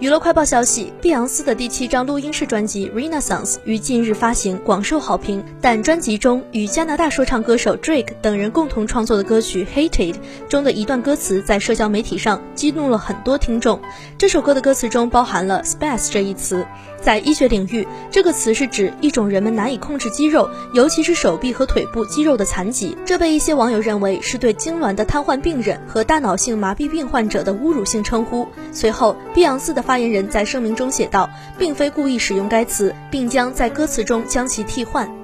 娱乐快报消息：碧昂斯的第七张录音室专辑《Renaissance》于近日发行，广受好评。但专辑中与加拿大说唱歌手 Drake 等人共同创作的歌曲《Hated》中的一段歌词，在社交媒体上激怒了很多听众。这首歌的歌词中包含了 “space” 这一词，在医学领域，这个词是指一种人们难以控制肌肉，尤其是手臂和腿部肌肉的残疾。这被一些网友认为是对痉挛的瘫痪病人和大脑性麻痹病患者的侮辱性称呼。随后，碧昂斯的发言人在声明中写道，并非故意使用该词，并将在歌词中将其替换。